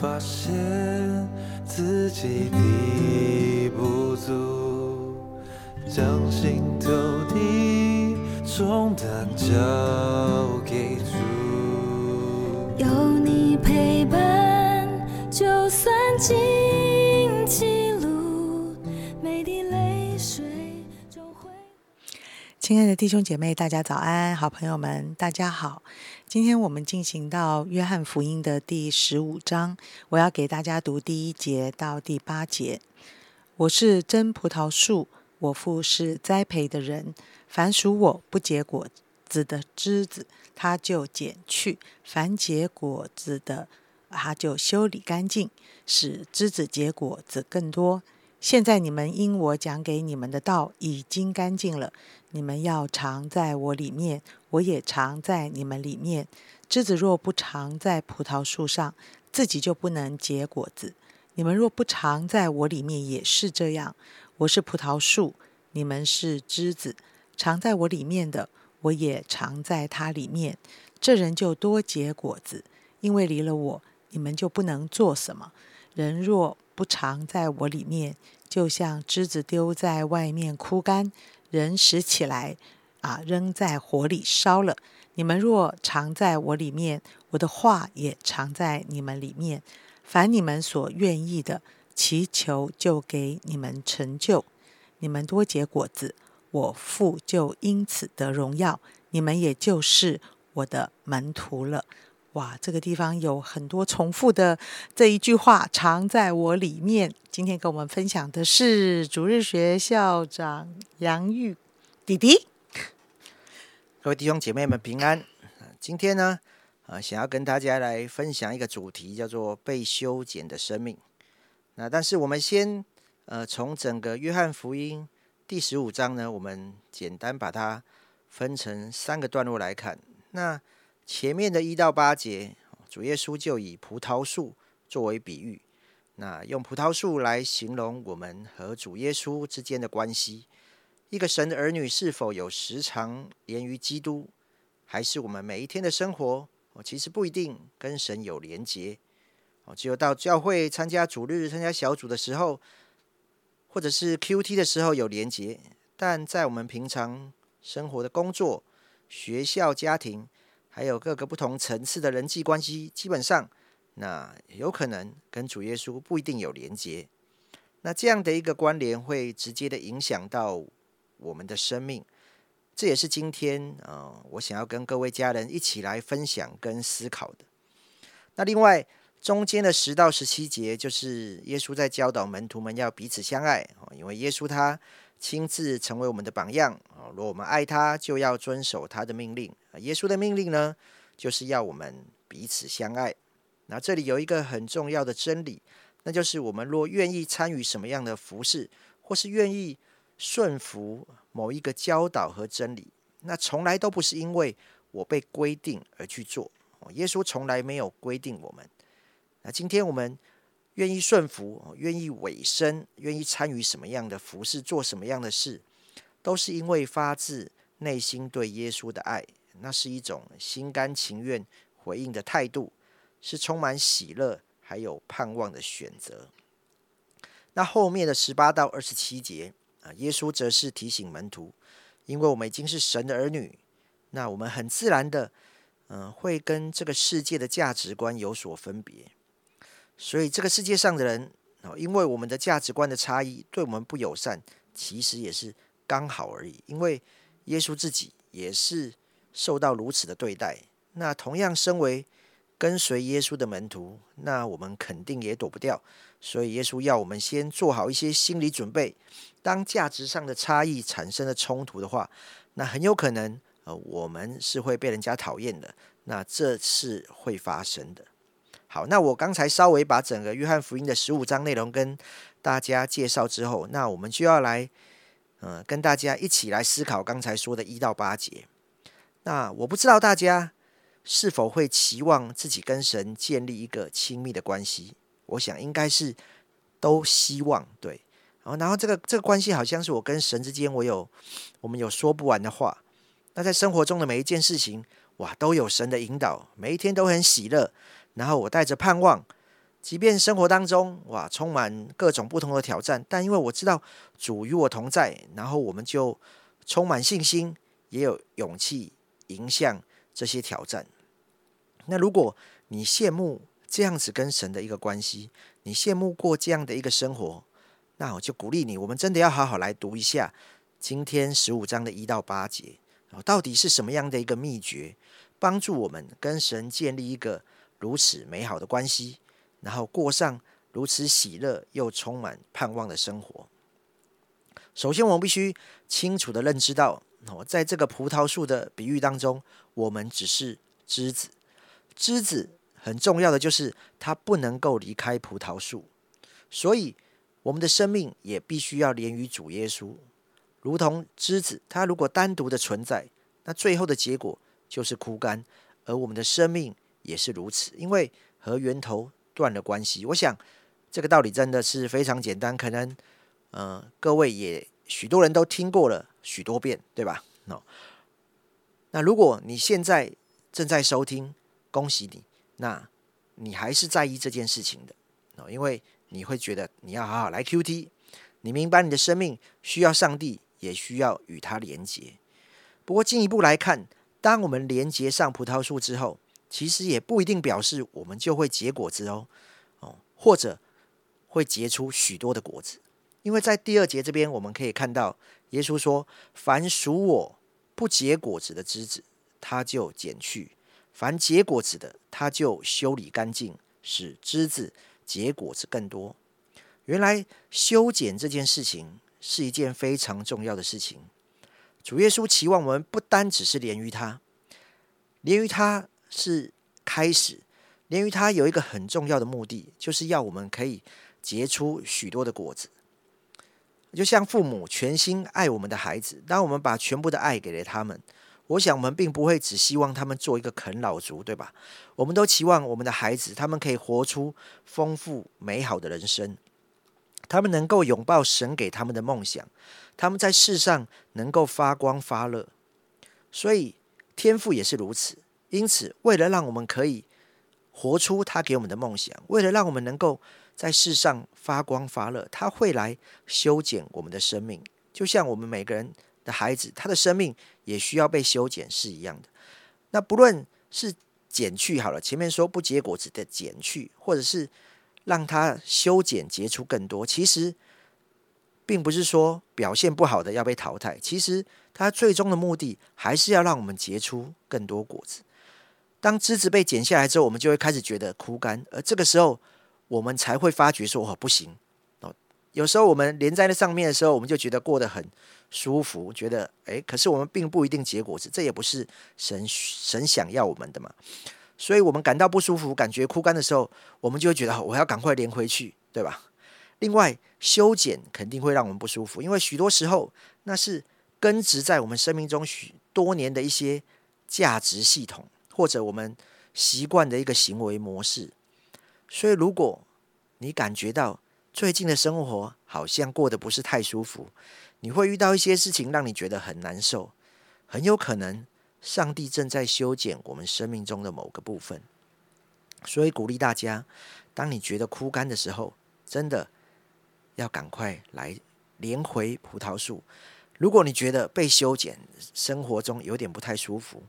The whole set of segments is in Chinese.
发现自己的不足，将心头的重担交给主。亲爱的弟兄姐妹，大家早安！好朋友们，大家好。今天我们进行到约翰福音的第十五章，我要给大家读第一节到第八节。我是真葡萄树，我父是栽培的人。凡属我不结果子的枝子，他就剪去；凡结果子的，他就修理干净，使枝子结果子更多。现在你们因我讲给你们的道已经干净了，你们要常在我里面，我也常在你们里面。枝子若不常在葡萄树上，自己就不能结果子。你们若不常在我里面，也是这样。我是葡萄树，你们是枝子。常在我里面的，我也常在他里面。这人就多结果子，因为离了我，你们就不能做什么。人若不常在我里面，就像枝子丢在外面枯干，人拾起来，啊，扔在火里烧了。你们若常在我里面，我的话也常在你们里面。凡你们所愿意的，祈求就给你们成就。你们多结果子，我父就因此得荣耀，你们也就是我的门徒了。哇，这个地方有很多重复的这一句话，藏在我里面。今天跟我们分享的是主日学校长杨玉弟弟。各位弟兄姐妹们平安。今天呢，啊，想要跟大家来分享一个主题，叫做被修剪的生命。那但是我们先，呃，从整个约翰福音第十五章呢，我们简单把它分成三个段落来看。那前面的一到八节，主耶稣就以葡萄树作为比喻，那用葡萄树来形容我们和主耶稣之间的关系。一个神的儿女是否有时常连于基督，还是我们每一天的生活，哦，其实不一定跟神有连结。哦，只有到教会参加主日、参加小组的时候，或者是 Q T 的时候有连结，但在我们平常生活的工作、学校、家庭。还有各个不同层次的人际关系，基本上那有可能跟主耶稣不一定有连接。那这样的一个关联会直接的影响到我们的生命，这也是今天啊，我想要跟各位家人一起来分享跟思考的。那另外中间的十到十七节，就是耶稣在教导门徒们要彼此相爱因为耶稣他亲自成为我们的榜样若，我们爱他，就要遵守他的命令。耶稣的命令呢，就是要我们彼此相爱。那这里有一个很重要的真理，那就是我们若愿意参与什么样的服饰，或是愿意顺服某一个教导和真理，那从来都不是因为我被规定而去做。耶稣从来没有规定我们。那今天我们愿意顺服、愿意委身、愿意参与什么样的服饰、做什么样的事，都是因为发自内心对耶稣的爱。那是一种心甘情愿回应的态度，是充满喜乐还有盼望的选择。那后面的十八到二十七节啊，耶稣则是提醒门徒，因为我们已经是神的儿女，那我们很自然的，嗯，会跟这个世界的价值观有所分别。所以这个世界上的人啊，因为我们的价值观的差异，对我们不友善，其实也是刚好而已。因为耶稣自己也是。受到如此的对待，那同样身为跟随耶稣的门徒，那我们肯定也躲不掉。所以耶稣要我们先做好一些心理准备，当价值上的差异产生了冲突的话，那很有可能呃我们是会被人家讨厌的。那这是会发生的。好，那我刚才稍微把整个约翰福音的十五章内容跟大家介绍之后，那我们就要来嗯跟大家一起来思考刚才说的一到八节。那我不知道大家是否会期望自己跟神建立一个亲密的关系？我想应该是都希望对。然后，然后这个这个关系好像是我跟神之间，我有我们有说不完的话。那在生活中的每一件事情，哇，都有神的引导，每一天都很喜乐。然后我带着盼望，即便生活当中哇充满各种不同的挑战，但因为我知道主与我同在，然后我们就充满信心，也有勇气迎向这些挑战。那如果你羡慕这样子跟神的一个关系，你羡慕过这样的一个生活，那我就鼓励你，我们真的要好好来读一下今天十五章的一到八节，到底是什么样的一个秘诀，帮助我们跟神建立一个如此美好的关系。然后过上如此喜乐又充满盼望的生活。首先，我们必须清楚的认知到，哦，在这个葡萄树的比喻当中，我们只是枝子。枝子很重要的就是它不能够离开葡萄树，所以我们的生命也必须要连于主耶稣，如同枝子，它如果单独的存在，那最后的结果就是枯干。而我们的生命也是如此，因为和源头。断了关系，我想这个道理真的是非常简单，可能呃各位也许多人都听过了许多遍，对吧？哦，那如果你现在正在收听，恭喜你，那你还是在意这件事情的哦，因为你会觉得你要好好来 Q T，你明白你的生命需要上帝，也需要与他连接。不过进一步来看，当我们连接上葡萄树之后，其实也不一定表示我们就会结果子哦，哦，或者会结出许多的果子，因为在第二节这边我们可以看到，耶稣说：“凡属我不结果子的枝子，他就剪去；凡结果子的，他就修理干净，使枝子结果子更多。”原来修剪这件事情是一件非常重要的事情。主耶稣期望我们不单只是连于他，连于他。是开始，连于它有一个很重要的目的，就是要我们可以结出许多的果子。就像父母全心爱我们的孩子，当我们把全部的爱给了他们，我想我们并不会只希望他们做一个啃老族，对吧？我们都期望我们的孩子，他们可以活出丰富美好的人生，他们能够拥抱神给他们的梦想，他们在世上能够发光发热。所以天赋也是如此。因此，为了让我们可以活出他给我们的梦想，为了让我们能够在世上发光发热，他会来修剪我们的生命，就像我们每个人的孩子，他的生命也需要被修剪是一样的。那不论是剪去好了，前面说不结果子的剪去，或者是让他修剪结出更多，其实并不是说表现不好的要被淘汰，其实他最终的目的还是要让我们结出更多果子。当枝子被剪下来之后，我们就会开始觉得枯干，而这个时候，我们才会发觉说：“哦，不行哦。”有时候我们连在那上面的时候，我们就觉得过得很舒服，觉得哎，可是我们并不一定结果子，这也不是神神想要我们的嘛。所以，我们感到不舒服、感觉枯干的时候，我们就会觉得我要赶快连回去，对吧？另外，修剪肯定会让我们不舒服，因为许多时候那是根植在我们生命中许多年的一些价值系统。或者我们习惯的一个行为模式，所以如果你感觉到最近的生活好像过得不是太舒服，你会遇到一些事情让你觉得很难受，很有可能上帝正在修剪我们生命中的某个部分。所以鼓励大家，当你觉得枯干的时候，真的要赶快来连回葡萄树。如果你觉得被修剪，生活中有点不太舒服。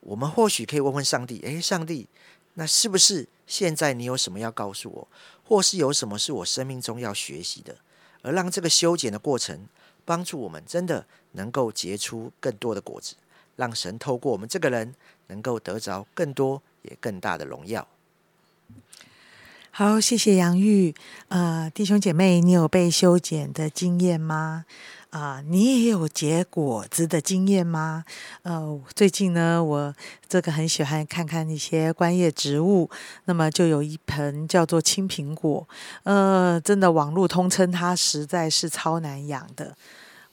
我们或许可以问问上帝：诶，上帝，那是不是现在你有什么要告诉我，或是有什么是我生命中要学习的，而让这个修剪的过程帮助我们真的能够结出更多的果子，让神透过我们这个人能够得着更多也更大的荣耀。好，谢谢杨玉。呃，弟兄姐妹，你有被修剪的经验吗？啊，你也有结果子的经验吗？呃，最近呢，我这个很喜欢看看一些观叶植物，那么就有一盆叫做青苹果，呃，真的网络通称它实在是超难养的。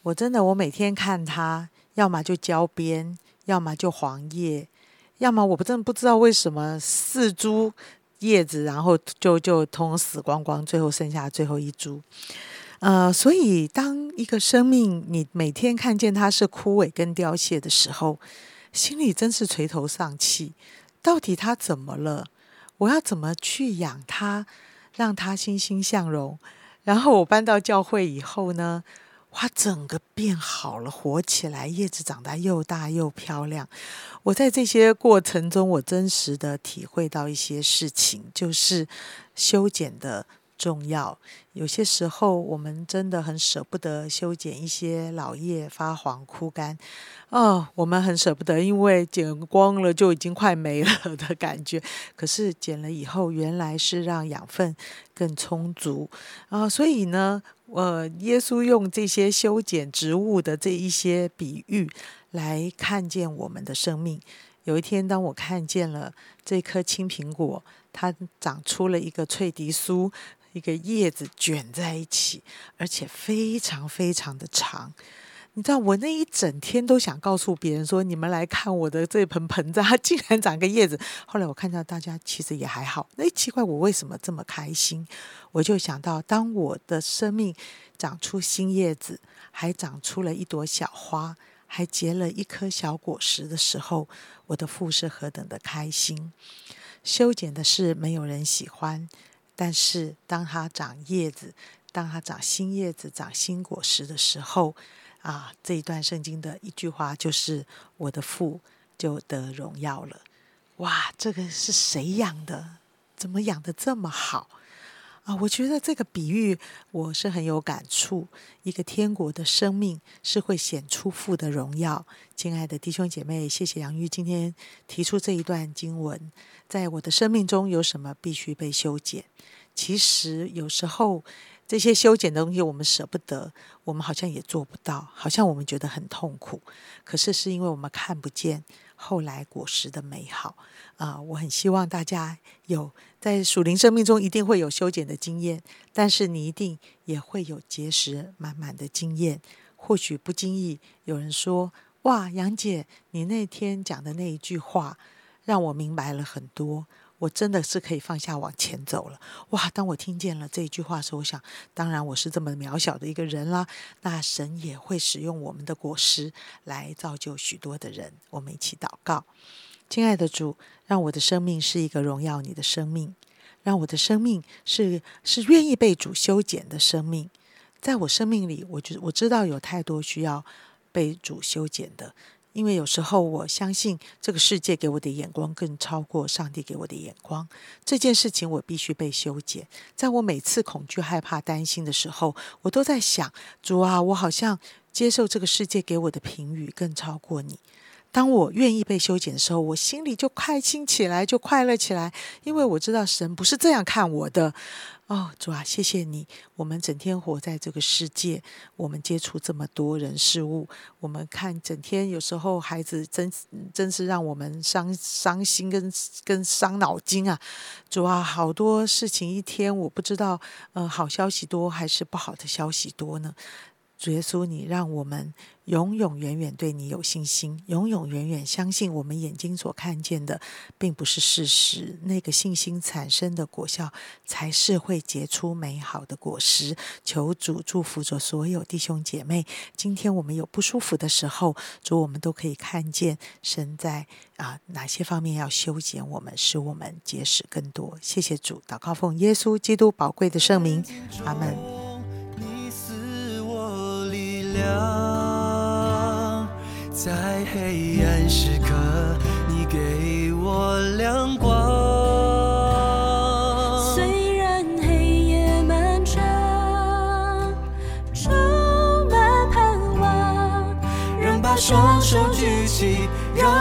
我真的，我每天看它，要么就焦边，要么就黄叶，要么我不真不知道为什么四株叶子，然后就就通死光光，最后剩下最后一株。呃，所以当一个生命你每天看见它是枯萎跟凋谢的时候，心里真是垂头丧气。到底它怎么了？我要怎么去养它，让它欣欣向荣？然后我搬到教会以后呢，哇，整个变好了，活起来，叶子长得又大又漂亮。我在这些过程中，我真实的体会到一些事情，就是修剪的。重要，有些时候我们真的很舍不得修剪一些老叶发黄枯干，哦，我们很舍不得，因为剪光了就已经快没了的感觉。可是剪了以后，原来是让养分更充足啊，所以呢，呃，耶稣用这些修剪植物的这一些比喻来看见我们的生命。有一天，当我看见了这颗青苹果，它长出了一个脆迪酥。一个叶子卷在一起，而且非常非常的长。你知道，我那一整天都想告诉别人说：“你们来看我的这盆盆栽，竟然长个叶子。”后来我看到大家其实也还好。那奇怪，我为什么这么开心？我就想到，当我的生命长出新叶子，还长出了一朵小花，还结了一颗小果实的时候，我的父是何等的开心。修剪的事没有人喜欢。但是，当它长叶子，当它长新叶子、长新果实的时候，啊，这一段圣经的一句话就是：“我的父就得荣耀了。”哇，这个是谁养的？怎么养的这么好？啊，我觉得这个比喻我是很有感触。一个天国的生命是会显出父的荣耀。亲爱的弟兄姐妹，谢谢杨玉今天提出这一段经文。在我的生命中有什么必须被修剪？其实有时候这些修剪的东西我们舍不得，我们好像也做不到，好像我们觉得很痛苦。可是是因为我们看不见后来果实的美好啊！我很希望大家有在属灵生命中一定会有修剪的经验，但是你一定也会有结实满满的经验。或许不经意有人说：“哇，杨姐，你那天讲的那一句话。”让我明白了很多，我真的是可以放下往前走了。哇！当我听见了这一句话时，我想，当然我是这么渺小的一个人啦。那神也会使用我们的果实来造就许多的人。我们一起祷告，亲爱的主，让我的生命是一个荣耀你的生命，让我的生命是是愿意被主修剪的生命。在我生命里，我觉我知道有太多需要被主修剪的。因为有时候我相信这个世界给我的眼光更超过上帝给我的眼光，这件事情我必须被修剪。在我每次恐惧、害怕、担心的时候，我都在想：主啊，我好像接受这个世界给我的评语更超过你。当我愿意被修剪的时候，我心里就开心起来，就快乐起来，因为我知道神不是这样看我的。哦，主啊，谢谢你！我们整天活在这个世界，我们接触这么多人事物，我们看整天有时候孩子真真是让我们伤伤心跟跟伤脑筋啊！主啊，好多事情一天我不知道，呃，好消息多还是不好的消息多呢？主耶稣，你让我们永永远远对你有信心，永永远远相信我们眼睛所看见的并不是事实。那个信心产生的果效，才是会结出美好的果实。求主祝福着所有弟兄姐妹。今天我们有不舒服的时候，主我们都可以看见神在啊哪些方面要修剪我们，使我们结实更多。谢谢主，祷告奉耶稣基督宝贵的圣名，阿门。在黑暗时刻，你给我亮光。虽然黑夜漫长，充满盼望，仍把双手举起，让。